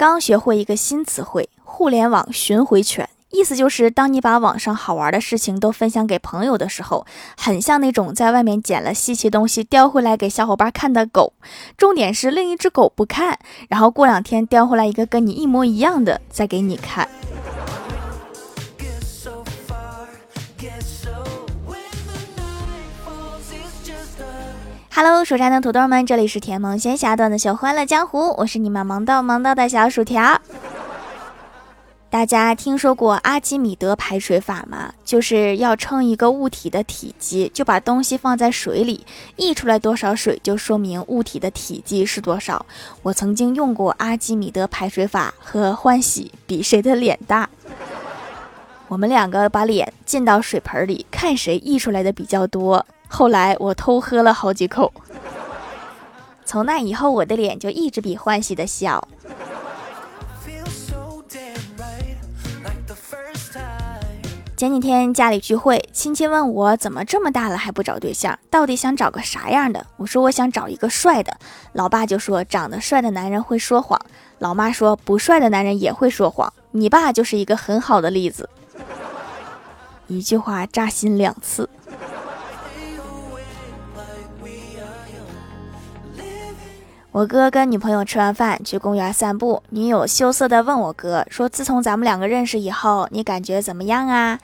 刚学会一个新词汇——互联网巡回犬，意思就是，当你把网上好玩的事情都分享给朋友的时候，很像那种在外面捡了稀奇东西叼回来给小伙伴看的狗。重点是另一只狗不看，然后过两天叼回来一个跟你一模一样的再给你看。Hello，蜀山的土豆们，这里是甜萌仙侠段的小欢乐江湖，我是你们萌到萌到的小薯条。大家听说过阿基米德排水法吗？就是要称一个物体的体积，就把东西放在水里，溢出来多少水，就说明物体的体积是多少。我曾经用过阿基米德排水法和欢喜比谁的脸大，我们两个把脸浸到水盆里，看谁溢出来的比较多。后来我偷喝了好几口，从那以后我的脸就一直比欢喜的小。前几天家里聚会，亲戚问我怎么这么大了还不找对象，到底想找个啥样的？我说我想找一个帅的。老爸就说长得帅的男人会说谎，老妈说不帅的男人也会说谎。你爸就是一个很好的例子，一句话扎心两次。我哥跟女朋友吃完饭去公园散步，女友羞涩地问我哥说：“自从咱们两个认识以后，你感觉怎么样啊？”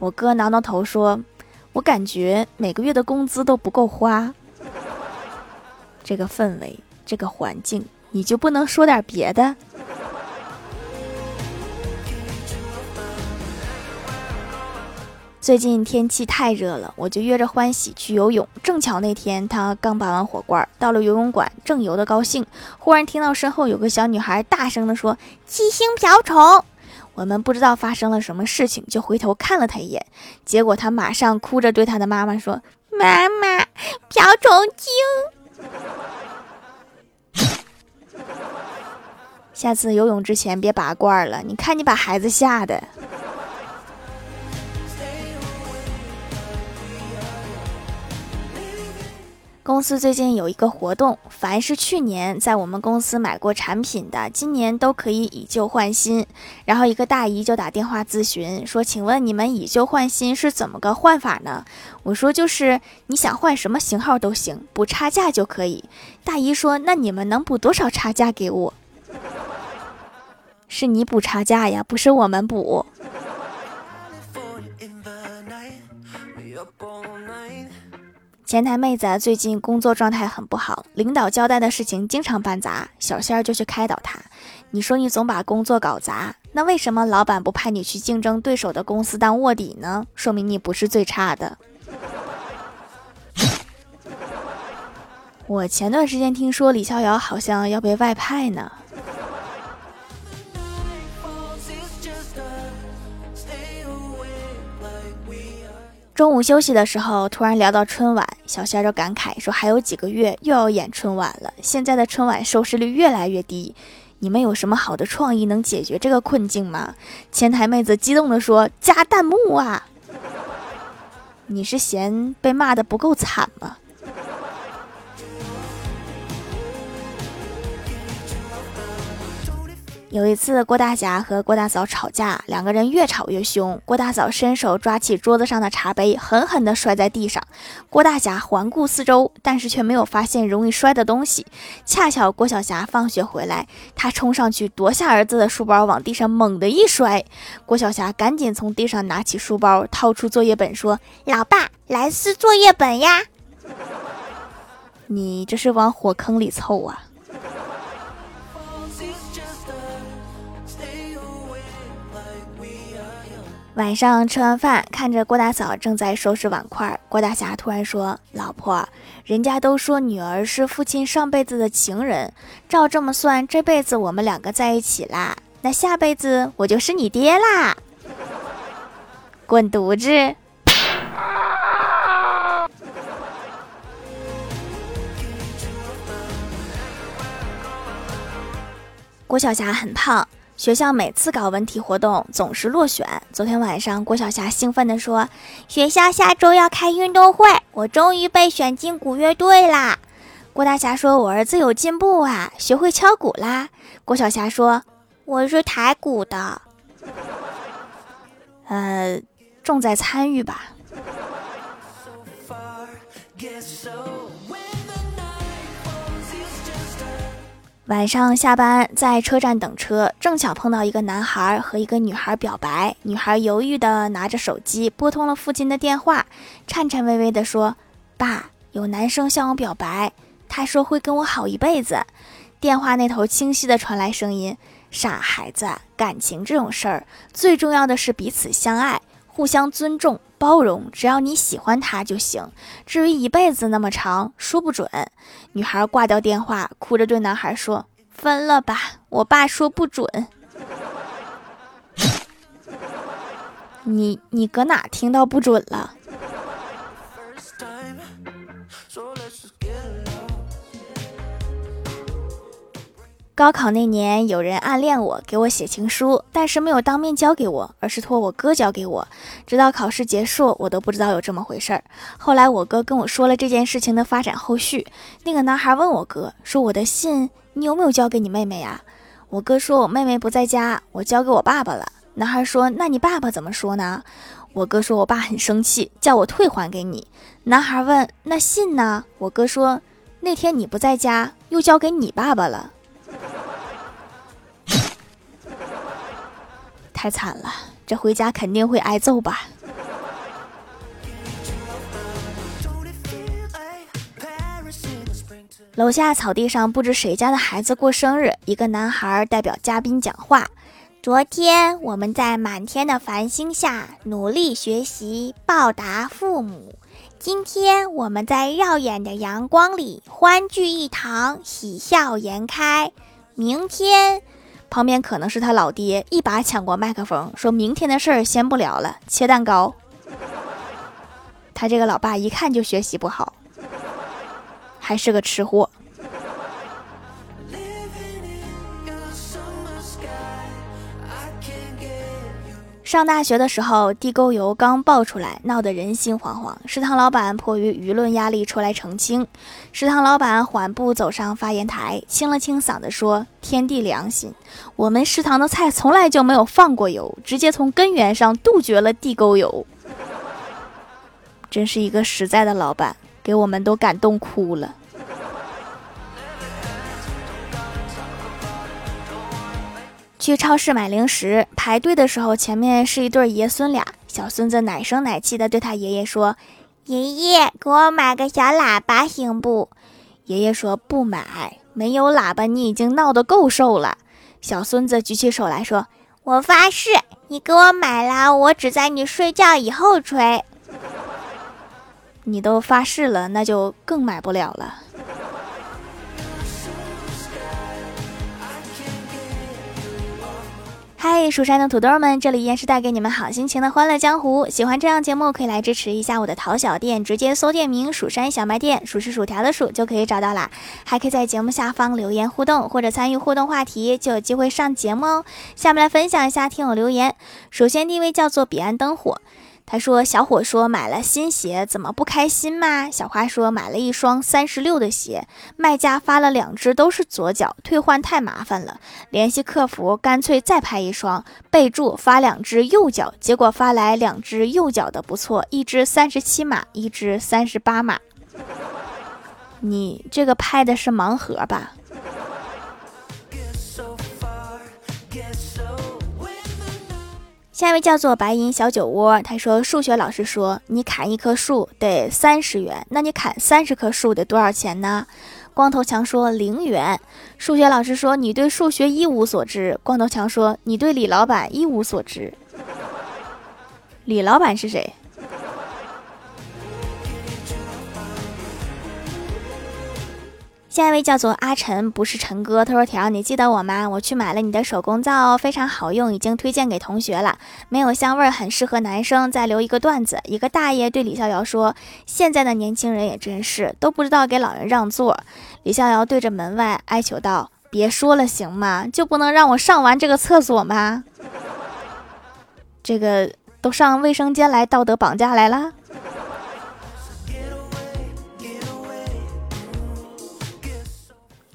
我哥挠挠头说：“我感觉每个月的工资都不够花。”这个氛围，这个环境，你就不能说点别的？最近天气太热了，我就约着欢喜去游泳。正巧那天他刚拔完火罐，到了游泳馆，正游得高兴，忽然听到身后有个小女孩大声地说：“七星瓢虫！”我们不知道发生了什么事情，就回头看了他一眼，结果他马上哭着对他的妈妈说：“妈妈，瓢虫精！下次游泳之前别拔罐了，你看你把孩子吓的。”公司最近有一个活动，凡是去年在我们公司买过产品的，今年都可以以旧换新。然后一个大姨就打电话咨询说：“请问你们以旧换新是怎么个换法呢？”我说：“就是你想换什么型号都行，补差价就可以。”大姨说：“那你们能补多少差价给我？”是你补差价呀，不是我们补。前台妹子最近工作状态很不好，领导交代的事情经常办砸，小仙儿就去开导她。你说你总把工作搞砸，那为什么老板不派你去竞争对手的公司当卧底呢？说明你不是最差的。我前段时间听说李逍遥好像要被外派呢。中午休息的时候，突然聊到春晚，小仙儿就感慨说：“还有几个月又要演春晚了，现在的春晚收视率越来越低，你们有什么好的创意能解决这个困境吗？”前台妹子激动地说：“加弹幕啊！你是嫌被骂的不够惨吗？”有一次，郭大侠和郭大嫂吵架，两个人越吵越凶。郭大嫂伸手抓起桌子上的茶杯，狠狠地摔在地上。郭大侠环顾四周，但是却没有发现容易摔的东西。恰巧郭晓霞放学回来，他冲上去夺下儿子的书包，往地上猛地一摔。郭晓霞赶紧从地上拿起书包，掏出作业本，说：“老爸，来撕作业本呀！” 你这是往火坑里凑啊！晚上吃完饭，看着郭大嫂正在收拾碗筷，郭大侠突然说：“老婆，人家都说女儿是父亲上辈子的情人，照这么算，这辈子我们两个在一起啦，那下辈子我就是你爹啦！”滚犊子！郭晓霞很胖。学校每次搞文体活动总是落选。昨天晚上，郭晓霞兴奋地说：“学校下周要开运动会，我终于被选进鼓乐队啦！”郭大侠说：“我儿子有进步啊，学会敲鼓啦。”郭晓霞说：“我是台鼓的。呃，重在参与吧。晚上下班在车站等车，正巧碰到一个男孩和一个女孩表白。女孩犹豫的拿着手机拨通了父亲的电话，颤颤巍巍的说：“爸，有男生向我表白，他说会跟我好一辈子。”电话那头清晰的传来声音：“傻孩子，感情这种事儿，最重要的是彼此相爱。”互相尊重、包容，只要你喜欢他就行。至于一辈子那么长，说不准。女孩挂掉电话，哭着对男孩说：“分了吧，我爸说不准。” 你你搁哪听到不准了？高考那年，有人暗恋我，给我写情书，但是没有当面交给我，而是托我哥交给我。直到考试结束，我都不知道有这么回事儿。后来我哥跟我说了这件事情的发展后续。那个男孩问我哥说：“我的信你有没有交给你妹妹呀？”我哥说：“我妹妹不在家，我交给我爸爸了。”男孩说：“那你爸爸怎么说呢？”我哥说：“我爸很生气，叫我退还给你。”男孩问：“那信呢？”我哥说：“那天你不在家，又交给你爸爸了。”太惨了，这回家肯定会挨揍吧。楼下草地上，不知谁家的孩子过生日，一个男孩代表嘉宾讲话。昨天我们在满天的繁星下努力学习，报答父母。今天我们在耀眼的阳光里欢聚一堂，喜笑颜开。明天。旁边可能是他老爹，一把抢过麦克风，说明天的事儿先不聊了，切蛋糕。他这个老爸一看就学习不好，还是个吃货。上大学的时候，地沟油刚爆出来，闹得人心惶惶。食堂老板迫于舆论压力出来澄清。食堂老板缓步走上发言台，清了清嗓子说：“天地良心，我们食堂的菜从来就没有放过油，直接从根源上杜绝了地沟油。”真是一个实在的老板，给我们都感动哭了。去超市买零食，排队的时候，前面是一对爷孙俩。小孙子奶声奶气的对他爷爷说：“爷爷，给我买个小喇叭行不？”爷爷说：“不买，没有喇叭，你已经闹得够受了。”小孙子举起手来说：“我发誓，你给我买了，我只在你睡觉以后吹。”你都发誓了，那就更买不了了。嗨，蜀山的土豆们，这里依然是带给你们好心情的欢乐江湖。喜欢这样节目，可以来支持一下我的淘小店，直接搜店名“蜀山小卖店”，数是薯条的数就可以找到啦。还可以在节目下方留言互动，或者参与互动话题，就有机会上节目哦。下面来分享一下听友留言。首先第一位叫做彼岸灯火。他说：“小伙说买了新鞋，怎么不开心吗？”小花说：“买了一双三十六的鞋，卖家发了两只都是左脚，退换太麻烦了。联系客服，干脆再拍一双，备注发两只右脚。结果发来两只右脚的不错，一只三十七码，一只三十八码。你这个拍的是盲盒吧？”下一位叫做白银小酒窝，他说：“数学老师说你砍一棵树得三十元，那你砍三十棵树得多少钱呢？”光头强说：“零元。”数学老师说：“你对数学一无所知。”光头强说：“你对李老板一无所知。”李老板是谁？下一位叫做阿晨，不是陈哥。他说：“条，你记得我吗？我去买了你的手工皂哦，非常好用，已经推荐给同学了。没有香味儿，很适合男生。再留一个段子：一个大爷对李逍遥说：‘现在的年轻人也真是，都不知道给老人让座。’李逍遥对着门外哀求道：‘别说了，行吗？就不能让我上完这个厕所吗？这个都上卫生间来道德绑架来了。’”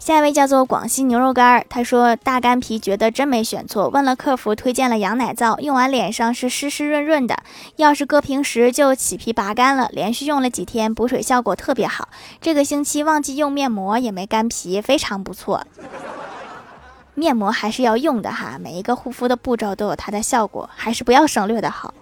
下一位叫做广西牛肉干儿，他说大干皮觉得真没选错，问了客服推荐了羊奶皂，用完脸上是湿湿润润的，要是搁平时就起皮拔干了。连续用了几天，补水效果特别好。这个星期忘记用面膜也没干皮，非常不错。面膜还是要用的哈，每一个护肤的步骤都有它的效果，还是不要省略的好。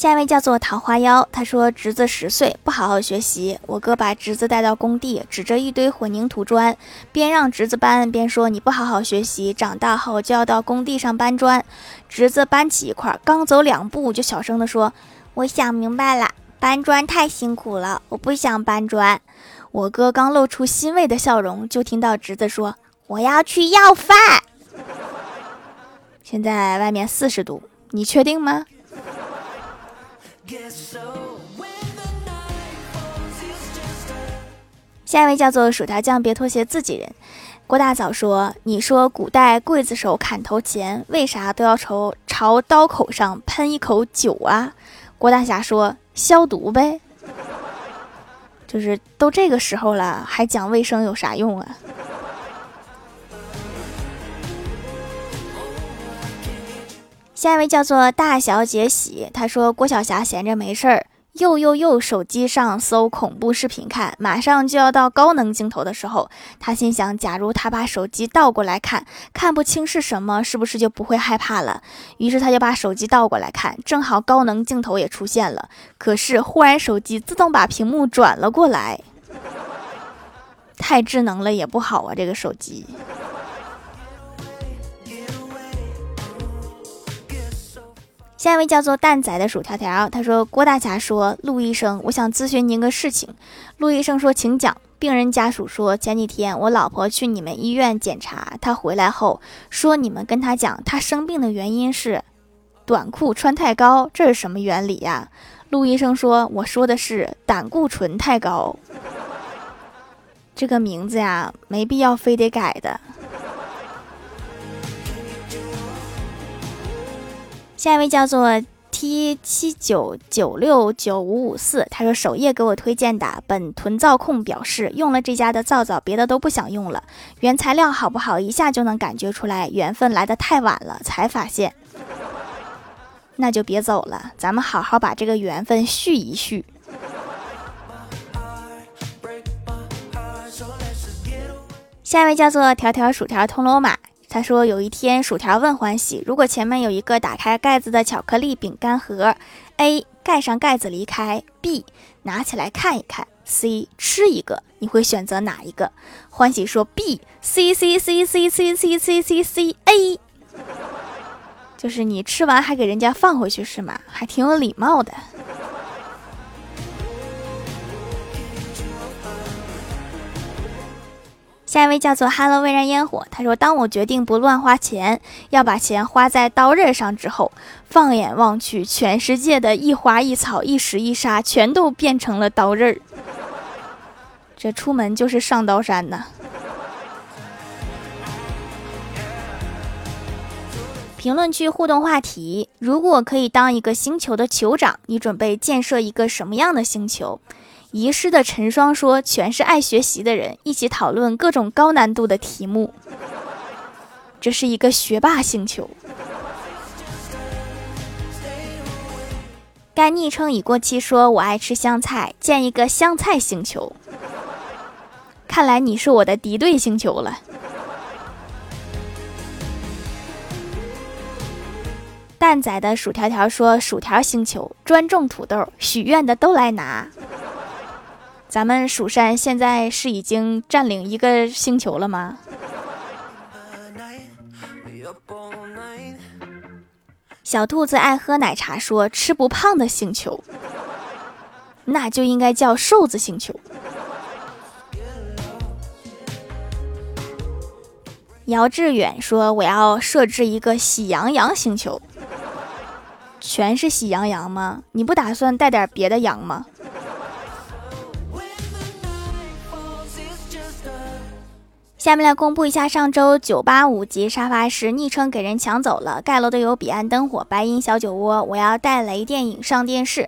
下一位叫做桃花妖，他说侄子十岁不好好学习，我哥把侄子带到工地，指着一堆混凝土砖，边让侄子搬边说：“你不好好学习，长大后就要到工地上搬砖。”侄子搬起一块，刚走两步就小声的说：“我想明白了，搬砖太辛苦了，我不想搬砖。”我哥刚露出欣慰的笑容，就听到侄子说：“我要去要饭。”现在外面四十度，你确定吗？下一位叫做薯条酱，别拖鞋，自己人。郭大嫂说：“你说古代刽子手砍头前，为啥都要朝朝刀口上喷一口酒啊？”郭大侠说：“消毒呗。”就是都这个时候了，还讲卫生有啥用啊？下一位叫做大小姐喜，她说郭晓霞闲着没事儿，又又又手机上搜恐怖视频看，马上就要到高能镜头的时候，她心想，假如她把手机倒过来看，看不清是什么，是不是就不会害怕了？于是她就把手机倒过来看，正好高能镜头也出现了，可是忽然手机自动把屏幕转了过来，太智能了也不好啊，这个手机。下一位叫做蛋仔的薯条条，他说：“郭大侠说，陆医生，我想咨询您个事情。”陆医生说：“请讲。”病人家属说：“前几天我老婆去你们医院检查，她回来后说，你们跟她讲，她生病的原因是短裤穿太高，这是什么原理呀？”陆医生说：“我说的是胆固醇太高。”这个名字呀，没必要非得改的。下一位叫做 T 七九九六九五五四，他说首页给我推荐的，本囤皂控表示用了这家的皂皂，别的都不想用了。原材料好不好，一下就能感觉出来。缘分来的太晚了，才发现，那就别走了，咱们好好把这个缘分续一续。下一位叫做条条薯条通罗马。他说：“有一天，薯条问欢喜，如果前面有一个打开盖子的巧克力饼干盒，A 盖上盖子离开，B 拿起来看一看，C 吃一个，你会选择哪一个？”欢喜说：“B，C C C C C C C C C A，就是你吃完还给人家放回去是吗？还挺有礼貌的。”下一位叫做 Hello 微燃烟火，他说：“当我决定不乱花钱，要把钱花在刀刃上之后，放眼望去，全世界的一花一草、一石一沙，全都变成了刀刃儿。这出门就是上刀山呐！”评论区互动话题：如果可以当一个星球的酋长，你准备建设一个什么样的星球？遗失的陈双说：“全是爱学习的人，一起讨论各种高难度的题目。这是一个学霸星球。”该昵称已过期说：“我爱吃香菜，建一个香菜星球。”看来你是我的敌对星球了。蛋仔的薯条条说：“薯条星球专种土豆，许愿的都来拿。”咱们蜀山现在是已经占领一个星球了吗？小兔子爱喝奶茶，说吃不胖的星球，那就应该叫瘦子星球。姚志远说：“我要设置一个喜羊羊星球，全是喜羊羊吗？你不打算带点别的羊吗？”下面来公布一下上周九八五级沙发是昵称给人抢走了。盖楼的有彼岸灯火、白银小酒窝。我要带雷电影上电视，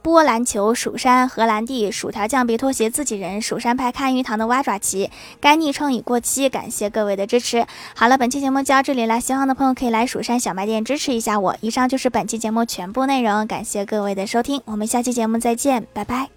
波篮球、蜀山、荷兰弟、薯条酱、别拖鞋、自己人、蜀山派、看鱼塘的蛙爪旗，该昵称已过期，感谢各位的支持。好了，本期节目就到这里了，喜欢的朋友可以来蜀山小卖店支持一下我。以上就是本期节目全部内容，感谢各位的收听，我们下期节目再见，拜拜。